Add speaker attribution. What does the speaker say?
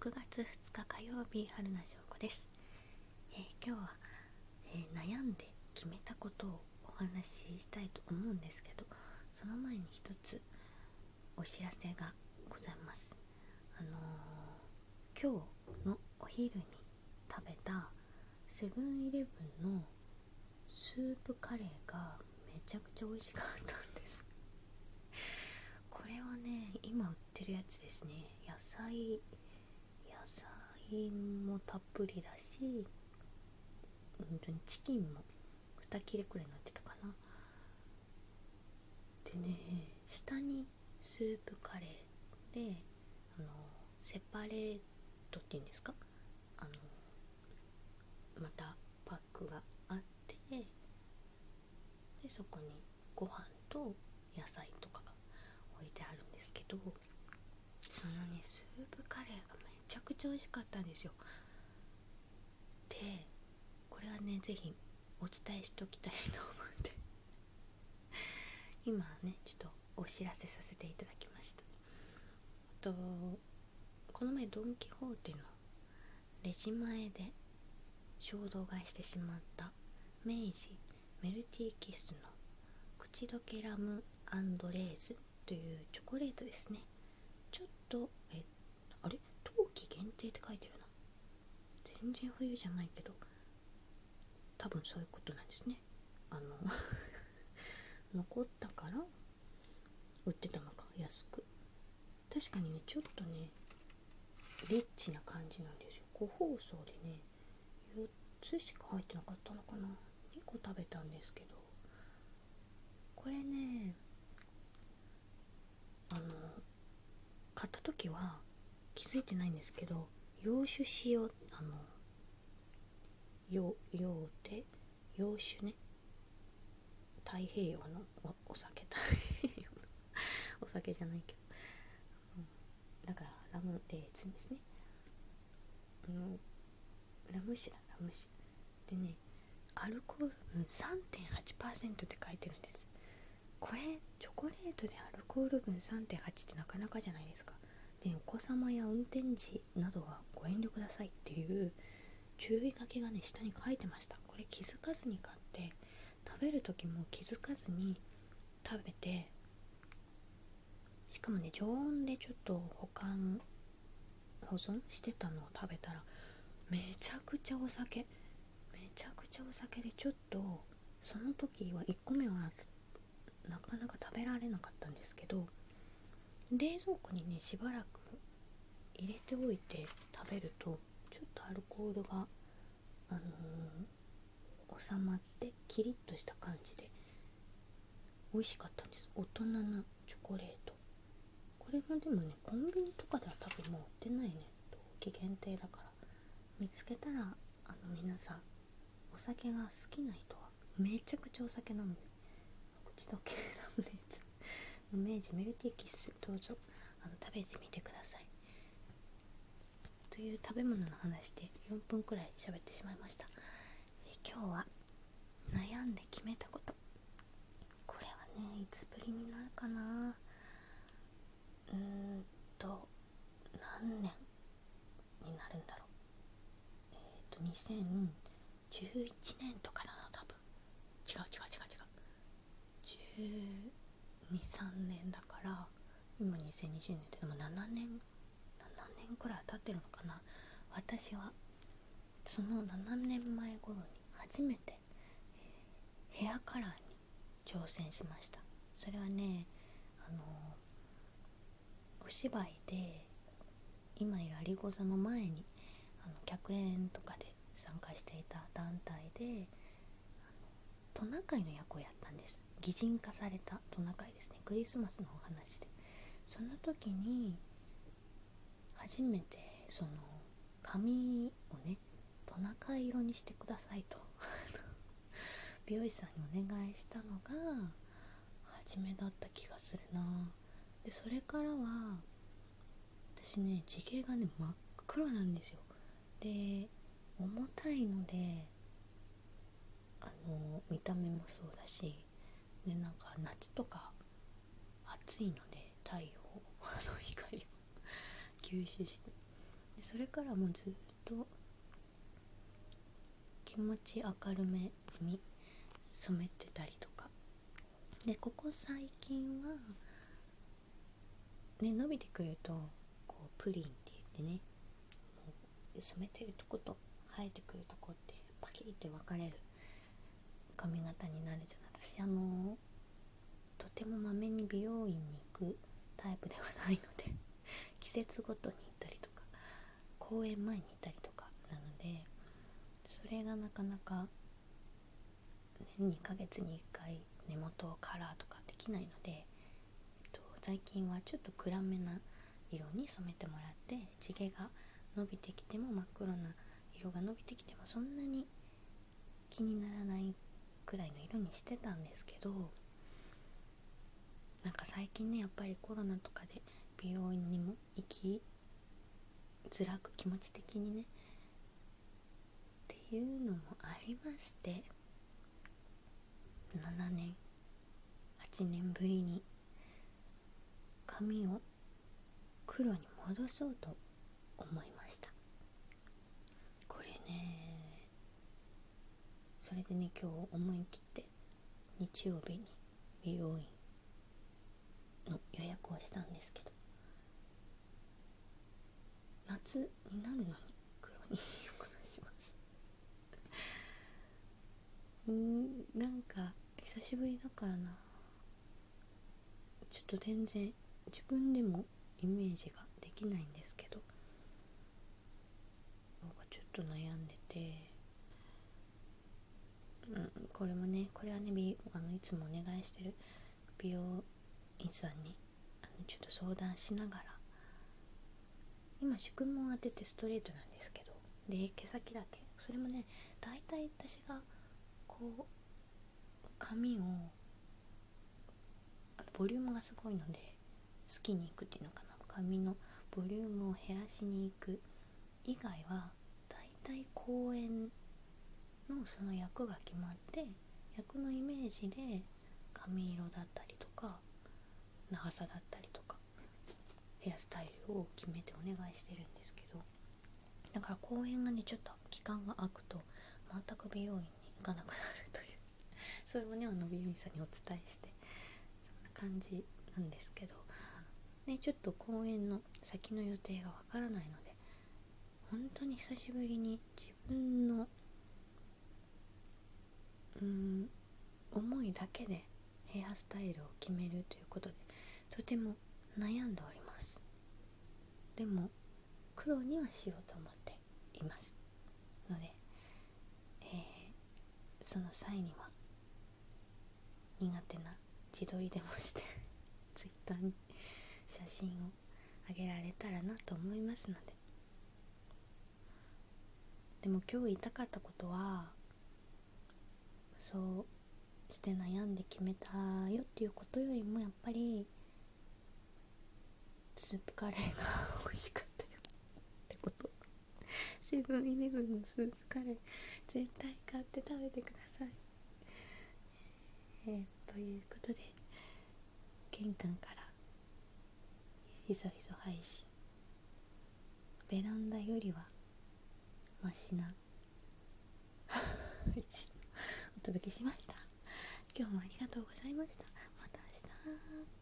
Speaker 1: 6月2日火曜日春名翔子です、えー、今日は、えー、悩んで決めたことをお話ししたいと思うんですけどその前に一つお知らせがございます。あのー、今日のお昼に食べたセブンイレブンのスープカレーがめちゃくちゃ美味しかったんです。これはね今売ってるやつですね。野菜菜もたっぷりだし本当にチキンも2切れくらい乗ってたかな。でね下にスープカレーであのセパレートっていうんですか？あのまたパックがあってでそこにご飯と野菜とかが置いてあるんですけどそのねスープカレーがめくちゃ美味しかったんですよ。でこれはね是非お伝えしときたいと思って。今ねちょっとお知らせさせていただきました。とこの前ドン・キホーテのレジ前で衝動買いしてしまった明治メルティーキスの口どけラムレーズというチョコレートですね。ちょっとえあれ？冬季限定って書いてるな。全然冬じゃないけど多分そういうことなんですね。あの 残ったから売ってたのか安く。確かにねちょっとねリッチな感じなんですよ。個包装でね4つしか入ってなかったのかな。2個食べたんですけど。これねあの買った時は気づいてないんですけど洋酒塩あの洋洋で洋酒ね。太平洋のお酒太平洋の お酒じゃないけど、うん、だからラムレーズンですね、うん、ラム酒だラム酒。でねアルコール分3.8%って書いてるんです。これチョコレートでアルコール分3.8ってなかなかじゃないですか。でお子様や運転時などはご遠慮くださいっていう注意書きがね下に書いてました。これ気づかずに買って食べる時も気づかずに食べてしかもね常温でちょっと保管保存してたのを食べたらめちゃくちゃお酒めちゃくちゃお酒でちょっとその時は1個目はなかなか食べられなかったんですけど冷蔵庫にねしばらく入れておいて食べるとちょっとアルコールがあのー、収まってキリッとした感じで美味しかったんです。大人なチョコレート。これもでもねコンビニとかでは多分もう売ってないね。冬季限定だから。見つけたらあの皆さんお酒が好きな人はめちゃくちゃお酒なので。口どけラムレーズンの明治メルティーキッスどうぞ。あの食べてみてください。という食べ物の話で4分くらい喋ってしまいました。え今日は悩んで決めたこと。これはねいつぶりになるかな。うーんと何年になるんだろう。えっ、ー、と2011年とかなの多分。違う違う違う違う。23年だから今2020年ででも7年7年くらい経ってるのかな。私はその7年前頃に初めて、えー、ヘアカラーに挑戦しました。それはねあのお芝居で今いる有子座の前にあの客演とかで参加していた団体でトナカイの役をやったんです。擬人化されたトナカイですね。クリスマスのお話で。その時に初めてその髪をねトナカイ色にしてくださいと。美容師さんにお願いしたのが初めだった気がするな。でそれからは私ね地形がね真っ黒なんですよ。で重たいのであの見た目もそうだしでなんか夏とか暑いので太陽 の光を吸収して。でそれからもずっと気持ち明るめに染めてたりとか。でここ最近はね伸びてくるとこうプリンって言ってねもう染めてるとこと生えてくるとこってパキリって分かれる髪型になるじゃない私あのとてもまめに美容院に行くタイプではないので 季節ごとに行ったりとか公演前に行ったりとかなのでそれがなかなか、ね、2ヶ月に1回根元をカラーとかできないので、えっと、最近はちょっと暗めな色に染めてもらって地毛が伸びてきても真っ黒な色が伸びてきてもそんなに気にならないくらいの色にしてたんですけどなんか最近ねやっぱりコロナとかで美容院にも行きづらく気持ち的にねっていうのもありまして7年8年ぶりに髪を黒に戻そうと思いましたこれねそれでね今日思い切って日曜日に美容院の予約をしたんですけど夏になるのに黒に戻します。うんなんか久しぶりだからな。ちょっと全然自分でもイメージができないんですけどなんかちょっと悩んでて。うんこれもねこれはねあのいつもお願いしてる美容院さんにあのちょっと相談しながら今宿毛当ててストレートなんですけどで毛先だけそれもね大体私がこう髪をボリュームがすごいので好きにいくっていうのかな。髪のボリュームを減らしに行く以外は大体公演のその役が決まって役のイメージで髪色だったりとか長さだったりとかヘアスタイルを決めてお願いしてるんですけどだから公演がねちょっと期間が空くと全く美容院に行かなくなるというそれもねあの美容院さんにお伝えしてそんな感じなんですけどねちょっと公演の先の予定がわからないので本当に久しぶりに自分のうん思いだけでヘアスタイルを決めるということでとても悩んでおります。でも黒にはしようと思っています。ので、えー、その際には苦手な自撮りでもして ツイッターに写真をあげられたらなと思いますので。でも今日言いたかったことはそうして悩んで決めたよっていうことよりもやっぱりスープカレーが 美味しかったよってこと。セブンイレブンのスープカレー絶対買って食べてください。えー、ということで玄関からひそひそ配信。ベランダよりはマシな お届けしました。今日もありがとうございました。また明日。